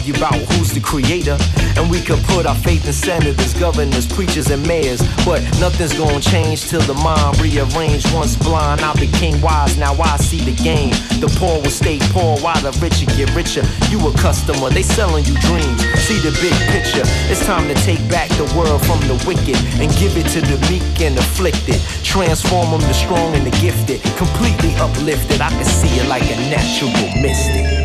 argue about who's the creator, and we could put our faith in senators, governors, preachers, and mayors. But nothing's gonna change till the mind rearranged. Once blind, I became wise. Now I see the game. The poor will stay poor while the richer get richer. You a customer, they selling you dreams. See the big picture. It's time to take back the world from the wicked and give it to the meek and afflicted. Transform them to strong and the gifted. Completely uplifted. I can see it like a natural mystic.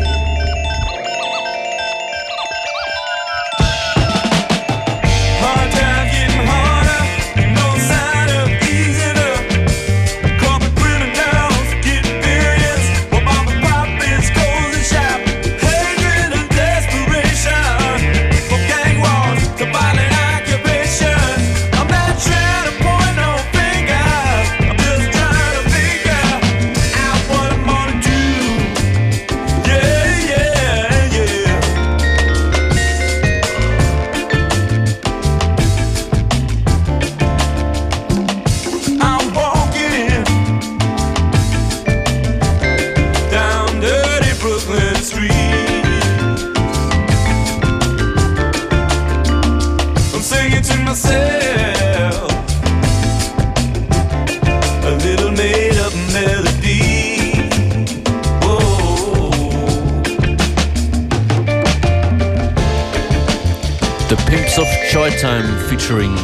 Featuring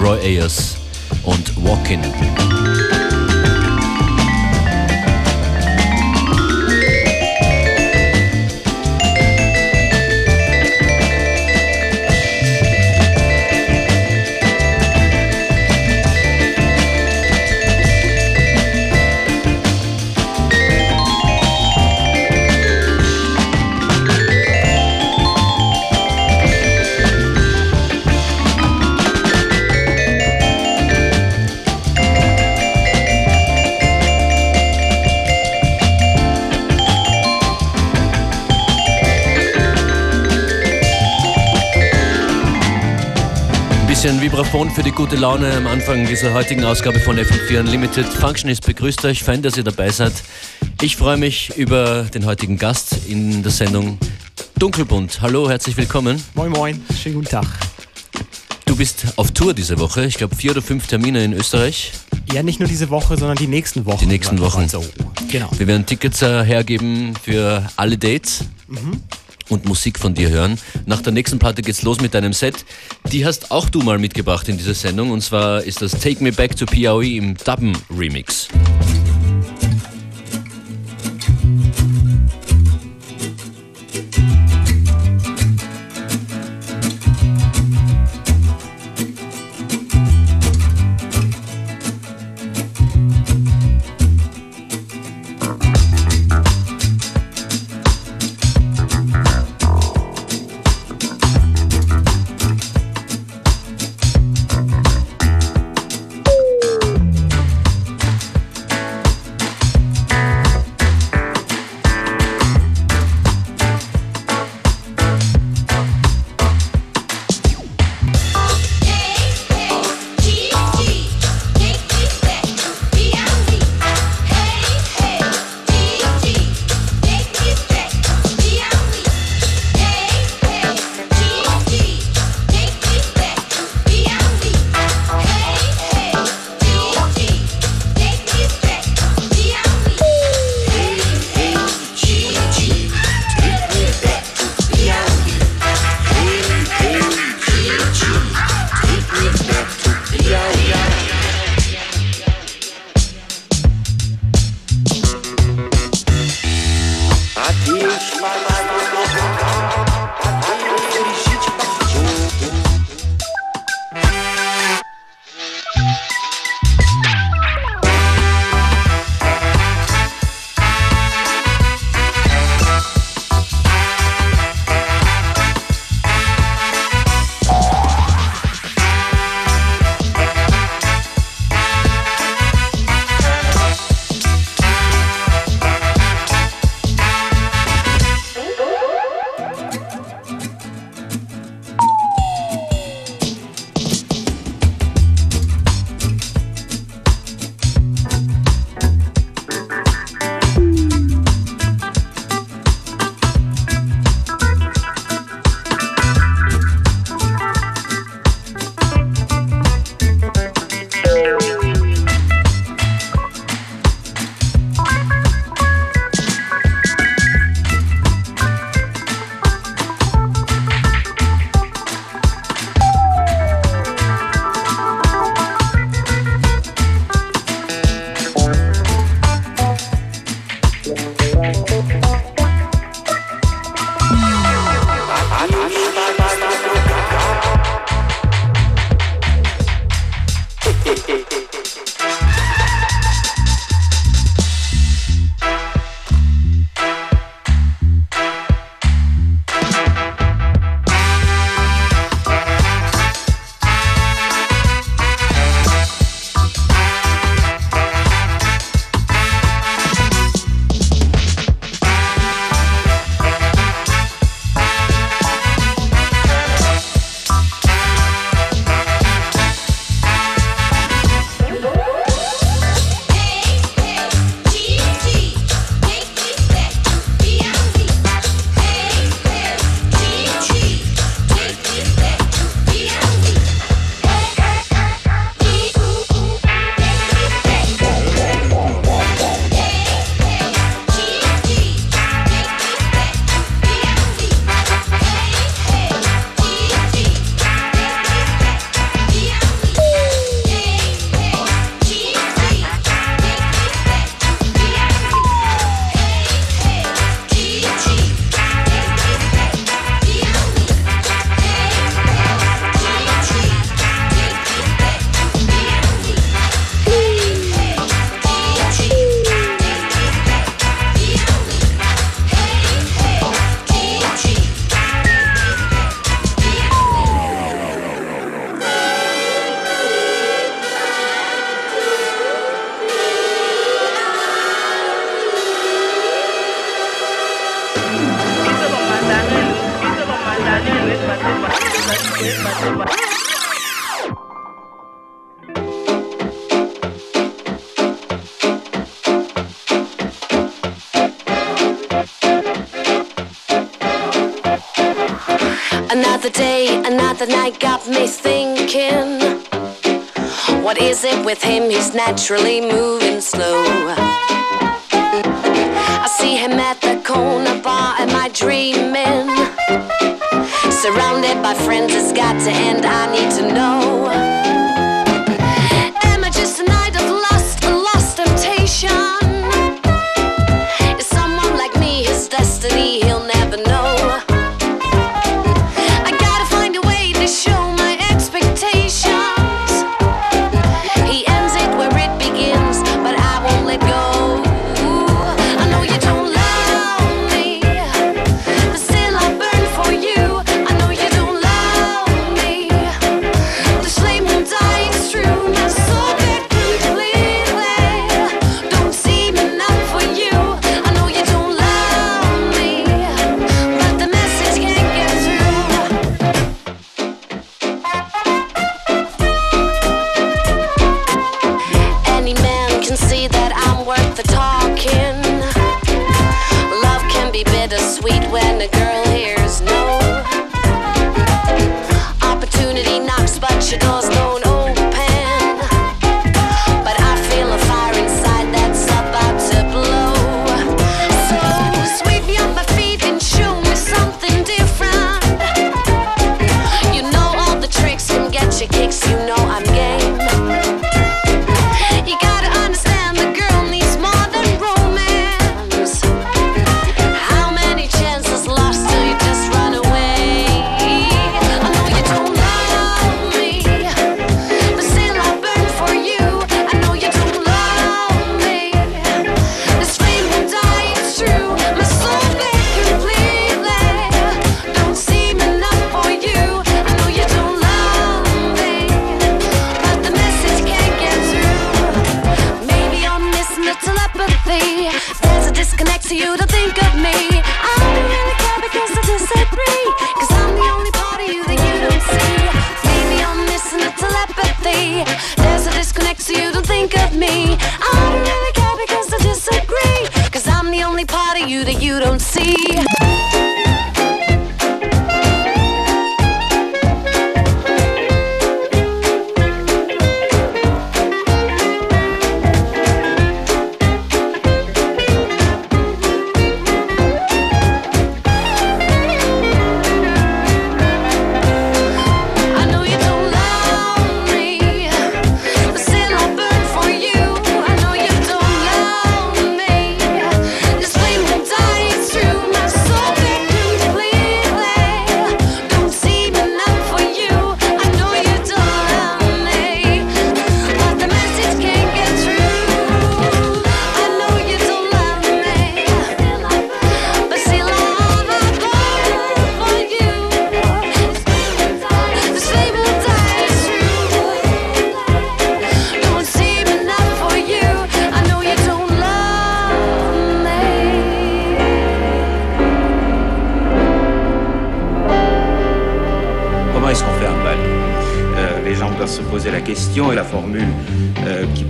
Roy Ayers und Walkin'. Vibraphon für die gute Laune am Anfang dieser heutigen Ausgabe von FM4 Unlimited. Functionist begrüßt euch, fein, dass ihr dabei seid. Ich freue mich über den heutigen Gast in der Sendung Dunkelbunt. Hallo, herzlich willkommen. Moin, moin, schönen guten Tag. Du bist auf Tour diese Woche, ich glaube vier oder fünf Termine in Österreich. Ja, nicht nur diese Woche, sondern die nächsten Wochen. Die nächsten Wochen. So, genau. Wir werden Tickets äh, hergeben für alle Dates. Mhm und Musik von dir hören. Nach der nächsten Platte geht's los mit deinem Set. Die hast auch du mal mitgebracht in dieser Sendung und zwar ist das Take Me Back to POE im Dubben Remix. Another day, another night got me thinking. What is it with him? He's naturally moving slow. I see him at the corner bar. Am I dreaming? Surrounded by friends, it's got to end. I need to know.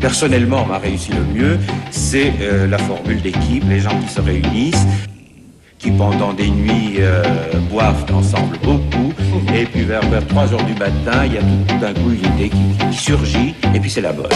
Personnellement m'a réussi le mieux, c'est euh, la formule d'équipe, les gens qui se réunissent, qui pendant des nuits euh, boivent ensemble beaucoup, et puis vers, vers 3 heures du matin, il y a tout, d'un coup une idée qui, qui surgit, et puis c'est la bonne.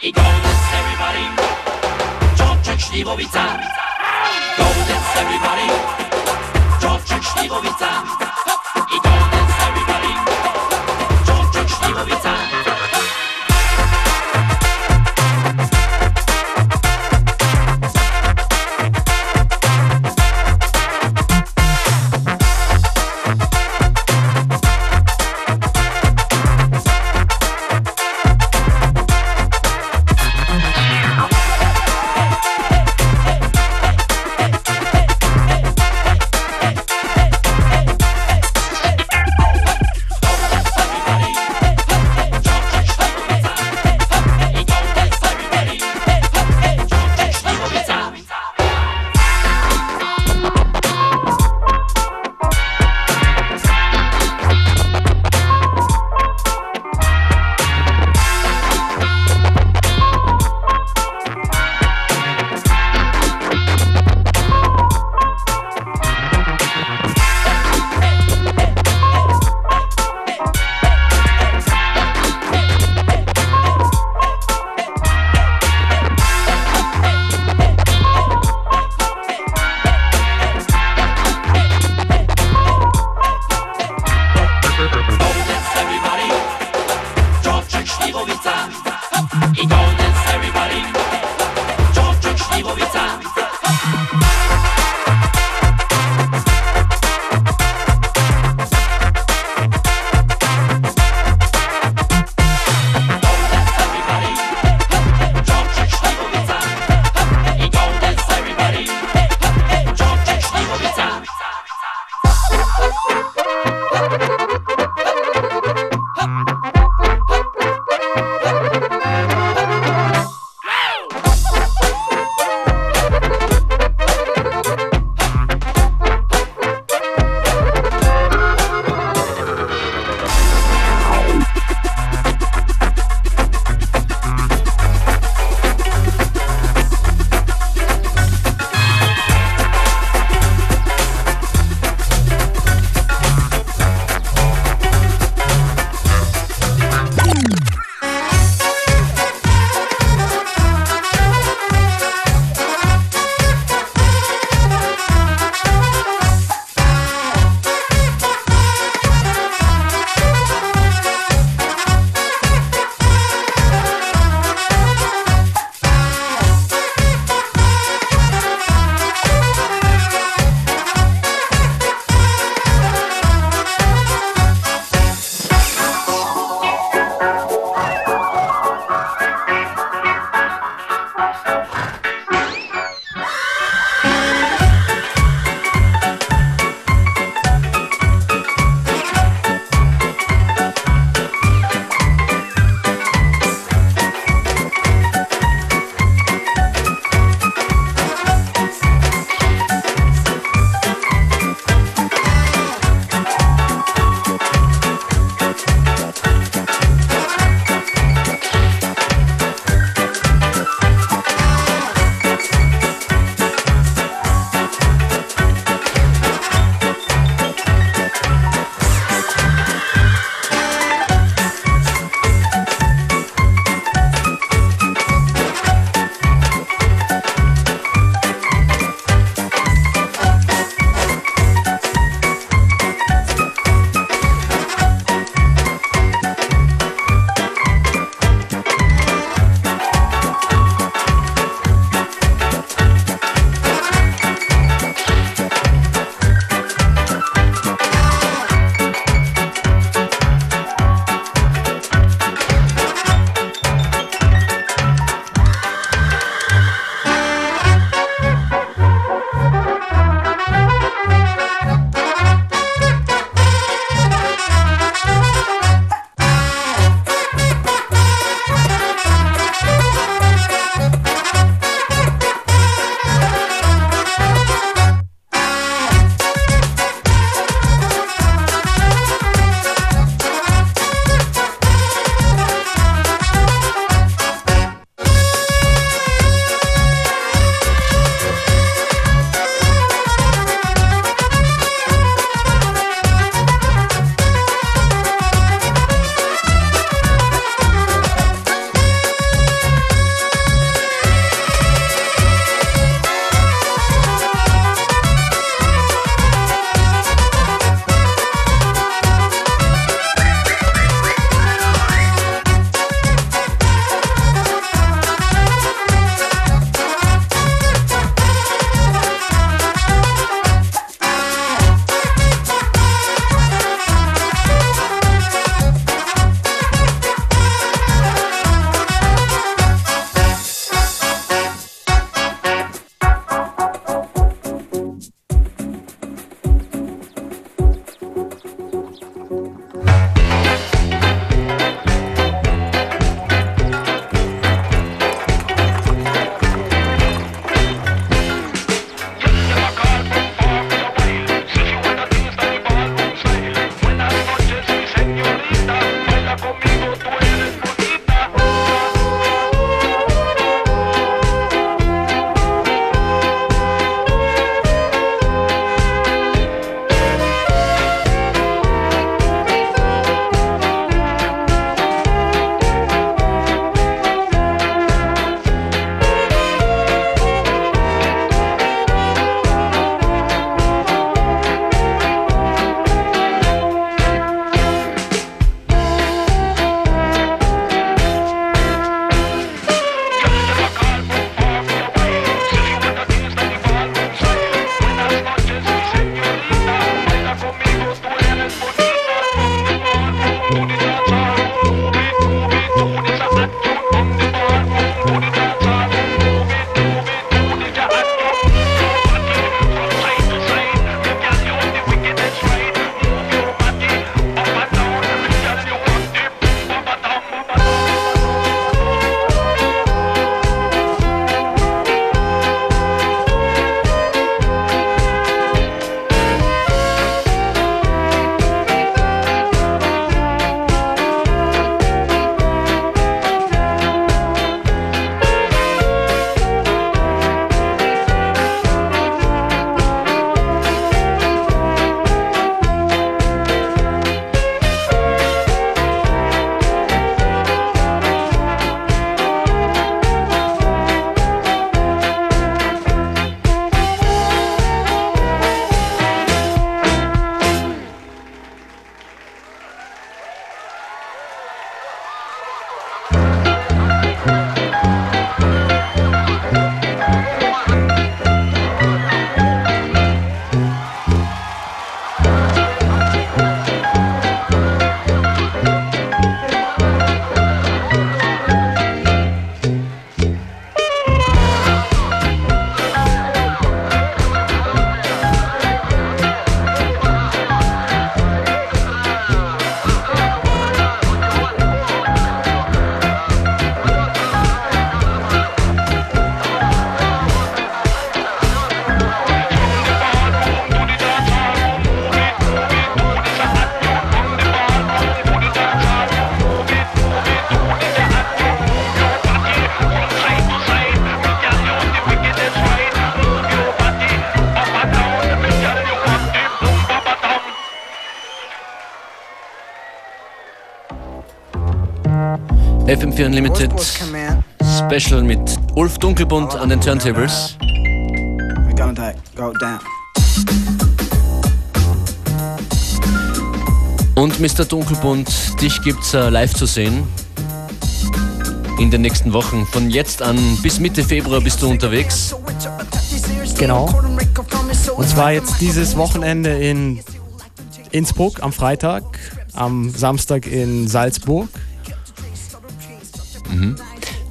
I goes everybody. Czorczyk, Śliwowica. Goldens, everybody. Czorczyk, Śliwowica. I goldens, everybody. Czorczyk, Śliwowica. FM4 Unlimited Special mit Ulf Dunkelbund an den Turntables. Und Mr. Dunkelbund, dich gibt's äh, live zu sehen. In den nächsten Wochen. Von jetzt an bis Mitte Februar bist du unterwegs. Genau. Und zwar jetzt dieses Wochenende in Innsbruck am Freitag, am Samstag in Salzburg.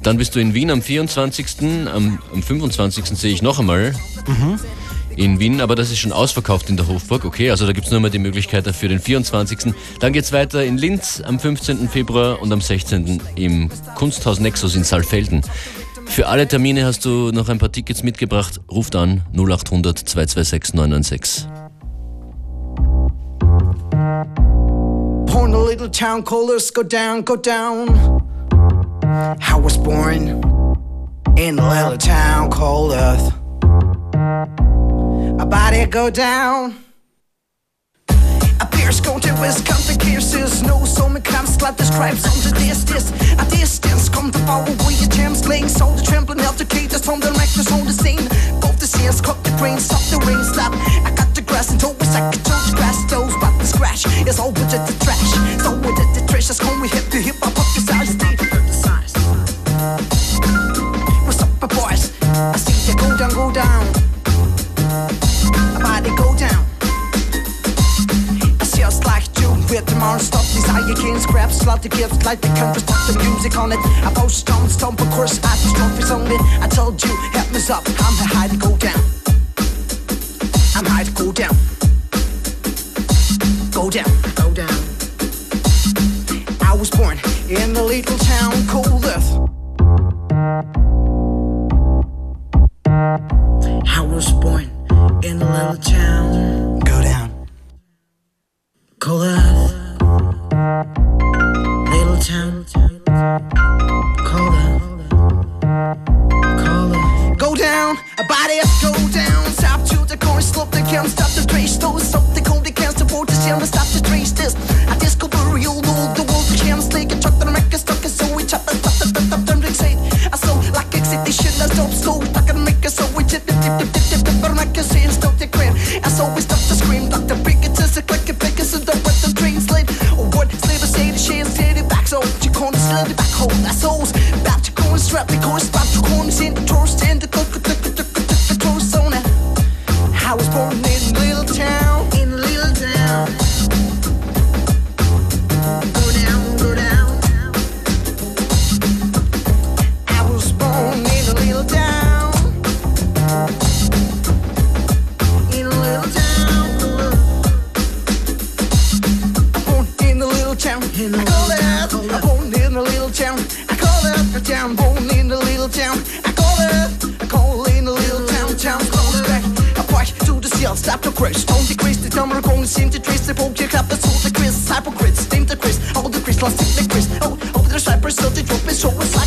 Dann bist du in Wien am 24. Am, am 25. sehe ich noch einmal. In Wien, aber das ist schon ausverkauft in der Hofburg. Okay, also da gibt es nur mal die Möglichkeit für den 24. Dann geht es weiter in Linz am 15. Februar und am 16. im Kunsthaus Nexus in Saalfelden. Für alle Termine hast du noch ein paar Tickets mitgebracht. Ruft an 0800 226 996. Born a little town called Earth, go down, go down. I was born in a little town called Earth. A body go down. A pierce go to his country pierces no so many comes like the stripes on the distance. A distance come to follow with your gems laying so the trembling altercators from the reckless on the scene. Both the seas cut the brain stop the rain stop I got the grass and always I could the grass. Toes but the scratch is all with the trash. So with the trash come we hip to hip hop up the the size What's up boys? I see you go down go down. A body go down. It's just like you with the stuff desire can't scrap slot the gifts like the country stop the music on it. I post stomp stomp of course I just trophies on it I told you help me up. I'm high to go down. I'm high to go down. Go down go down. I was born in a little town called Earth in crash don't decrease the number going seem to trace the poke your cup that's all the Chris hypocrites steam the Chris all the Chris lost the Chris oh over the cypress so the drop is so it's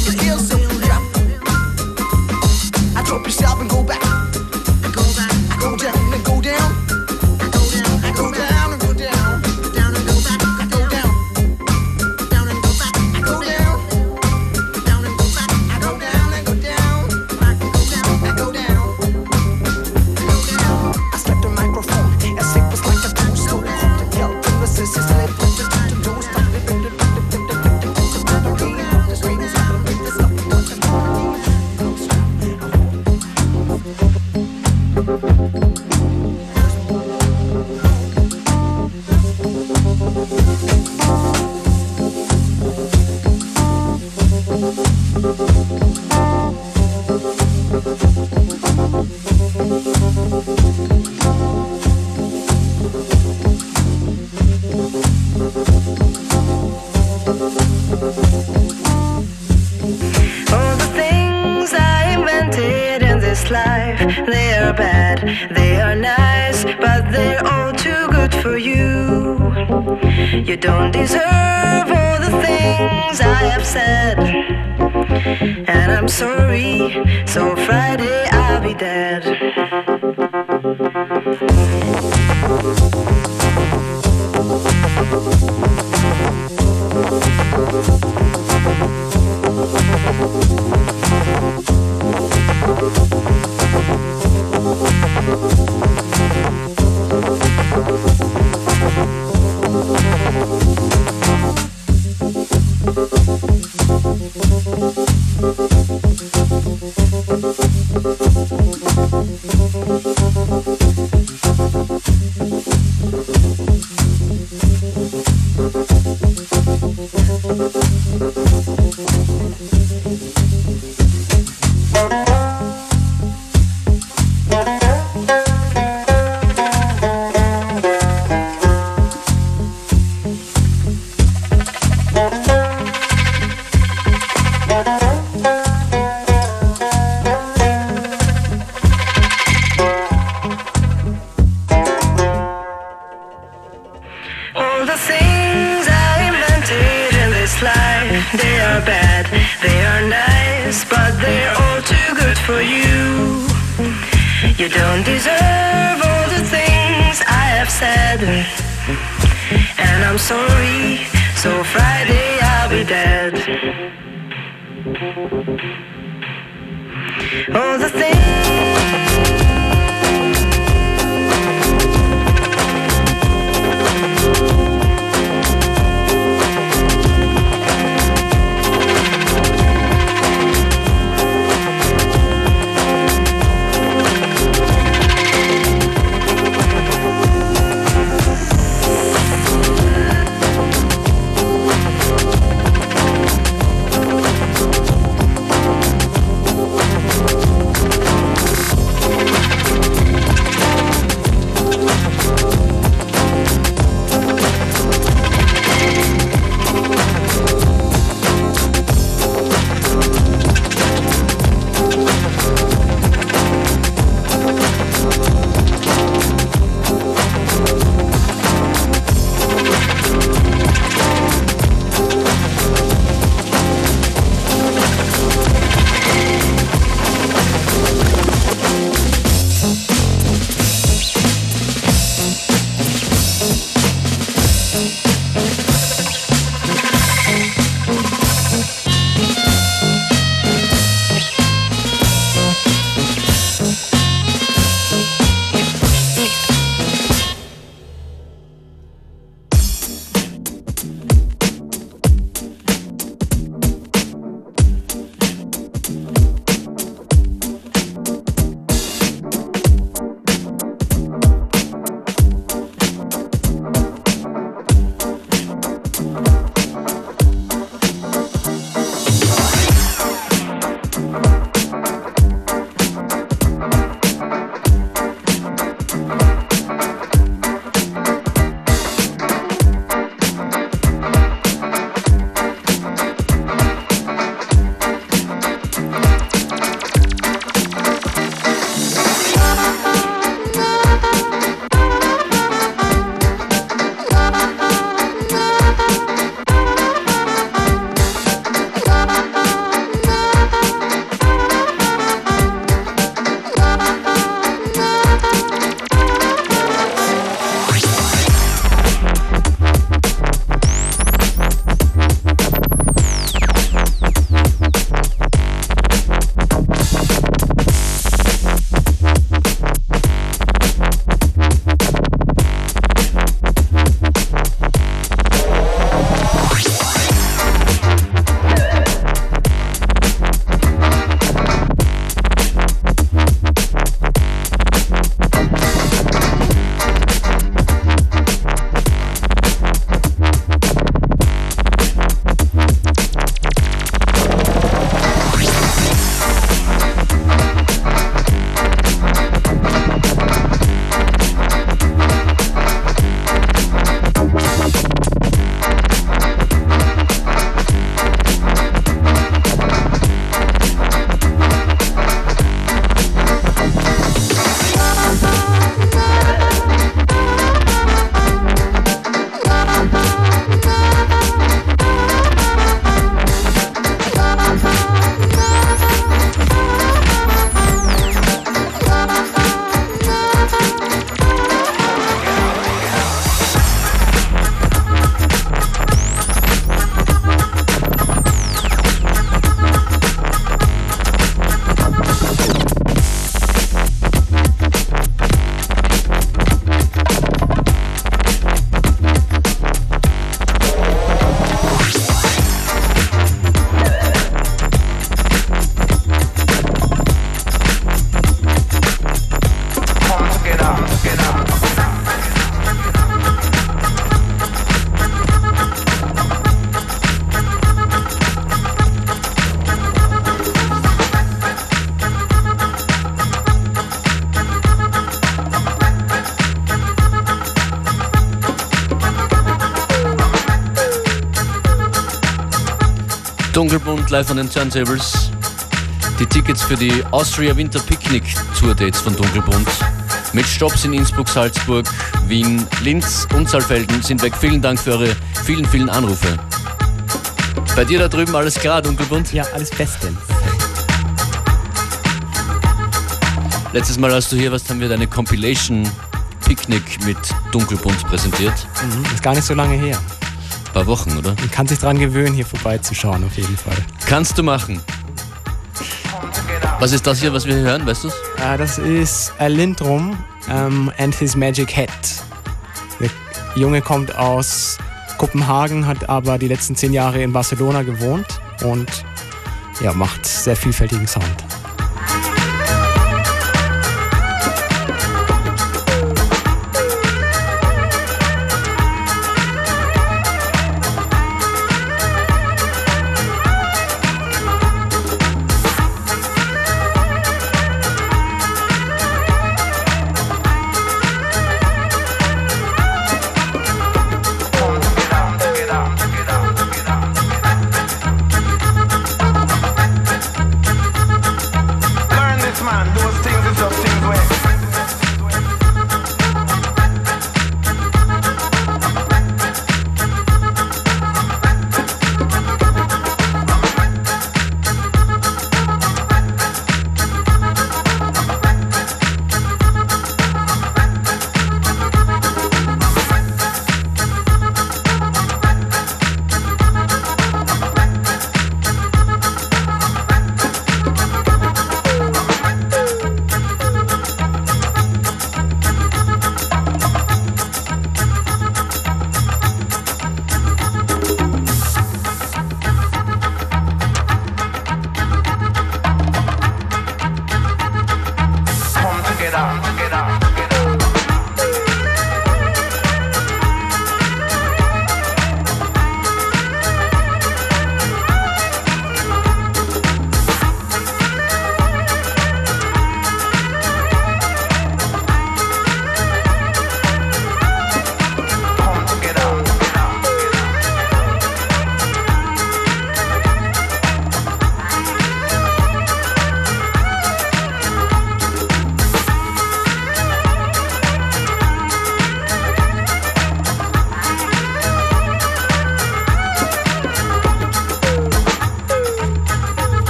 live an den Turntables. Die Tickets für die Austria Winter Picnic Tour Dates von Dunkelbunt mit Stops in Innsbruck, Salzburg, Wien, Linz und Saalfelden sind weg. Vielen Dank für eure vielen, vielen Anrufe. Bei dir da drüben alles klar, Dunkelbunt? Ja, alles bestens. Letztes Mal, als du hier warst, haben wir deine Compilation Picknick mit Dunkelbunt präsentiert. Mhm. Ist gar nicht so lange her. Ein paar Wochen, oder? Man kann sich dran gewöhnen, hier vorbeizuschauen, auf jeden Fall. Kannst du machen. Was ist das hier, was wir hier hören, weißt du's? Äh, das ist Alindrum ähm, and His Magic Hat. Der Junge kommt aus Kopenhagen, hat aber die letzten zehn Jahre in Barcelona gewohnt und ja, macht sehr vielfältigen Sound.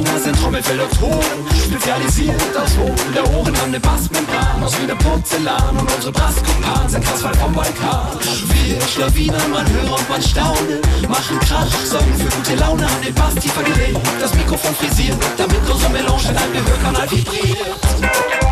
Schlawiner sind Trommelfell-Doktoren, spezialisiert aus Hohlen der Ohren an der Bassmembran, aus wieder Porzellan und unsere Basskumpanen sind krass weit vom Balkan. Wir Schlawiner, man höre und man staune, machen Krach, sorgen für gute Laune an den Bass tiefer gelegt, das Mikrofon frisiert, damit unsere Melange in einem Gehörkanal vibriert.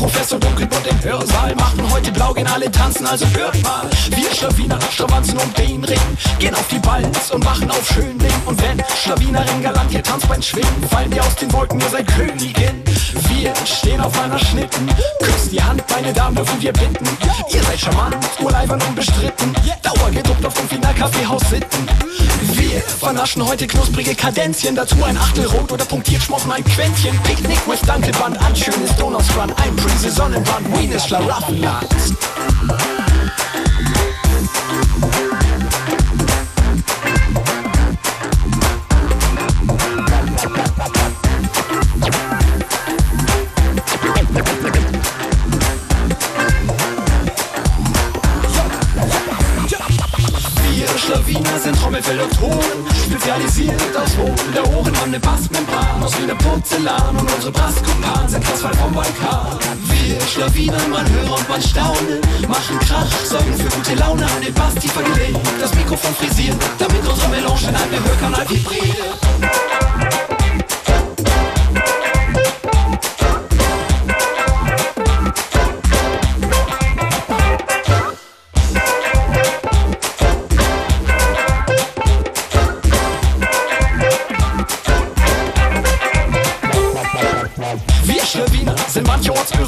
Professor Dunkelbunt im Hörsaal. Machen heute blau, gehen alle tanzen, also hört mal. Wir Schlawiner, Stravanzen um den Ring. Gehen auf die Balz und machen auf Schönling. Und wenn Schlawinerin galant hier tanzt beim Schwingen, fallen wir aus den Wolken, ihr seid Königin. Wir stehen auf einer Schnitten. Küsst die Hand, meine Damen, dürfen wir bitten. Ihr seid charmant, urleibern unbestritten. Dauergedruckt auf dem Wiener Kaffeehaus sitten. Wir vernaschen heute knusprige Kadenzchen, dazu ein Achtel rot oder punktiert schmochen ein Quäntchen. Picknick with Dankelband, ein schönes Donaustrand, ein Prise Sonnenbrand, Wien ist Schlaraffenland. Spezialisiert aus Hohlen der Ohren, haben eine Bassmembran aus Wiener Porzellan und unsere Basskumpanen sind weit vom Balkan. Wir Schlawiner, man höre und man staune, machen Krach, sorgen für gute Laune, an den Bass tiefer gelegt, das Mikrofon frisiert, damit unsere Melange in einem Gehörkanal vibriert.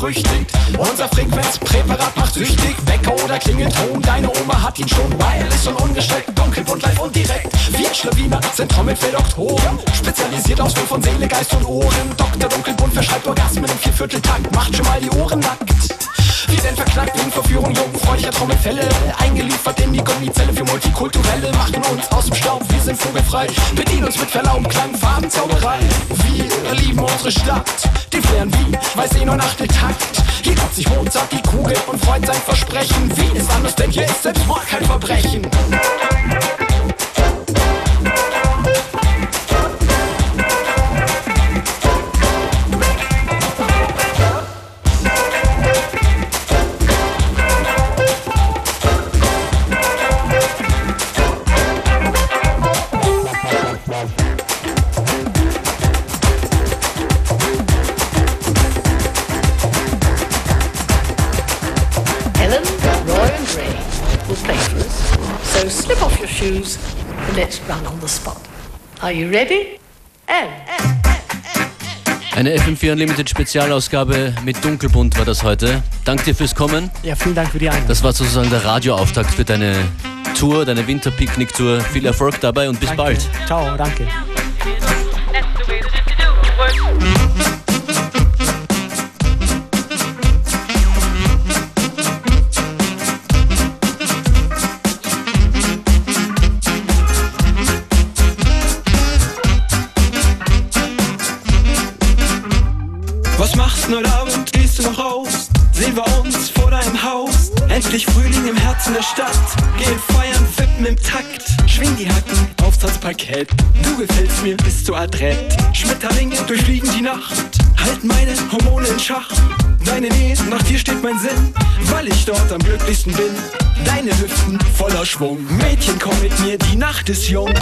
Berüchtigt. Unser Frequenzpräparat macht süchtig. Wecker oder Klingelton, deine Oma hat ihn schon. Wireless und ungestellt, dunkelbunt, live und direkt. Wir Schlawiner sind Trommelfell-Doktoren. Spezialisiert aus Will von Seele, Geist und Ohren. Dr. Dunkelbunt verschreibt Orgasmen im Viervierteltakt. Macht schon mal die Ohren nackt. Wir werden verknackt wegen Verführung jugendfreundlicher Trommelfälle. Eingeliefert in die Gummizelle für Multikulturelle. Machen uns aus dem Staub, wir sind vogelfrei. Bedienen uns mit Verlaub, Klang, Farben, Zauberei. Wir lieben unsere Stadt. Den Flair Wien, weiß eh nur Achteltakt. Hier kommt sich Mozart die Kugel und freut sein Versprechen. Wien ist anders, denn hier ist Selbstmord kein Verbrechen. Shoes and let's run on the spot. Are you ready? And. Eine FM4 Unlimited Spezialausgabe mit Dunkelbunt war das heute. Dank dir fürs Kommen. Ja, vielen Dank für die Einladung. Das war sozusagen der Radioauftakt für deine Tour, deine Winterpicknick-Tour. Viel Erfolg dabei und bis Danke. bald. Ciao, danke. Du heute? Gehst du noch raus? Sehen wir uns vor deinem Haus? Endlich Frühling im Herzen der Stadt. Gehen feiern, wippen im Takt. Schwing die Hacken aufs Tanzparkett. Du gefällst mir, bist so adrett. Schmetterlinge durchfliegen die Nacht. Halt meine Hormone in Schach. Deine Nähe, nach dir steht mein Sinn. Weil ich dort am glücklichsten bin. Deine Hüften voller Schwung. Mädchen, komm mit mir, die Nacht ist jung.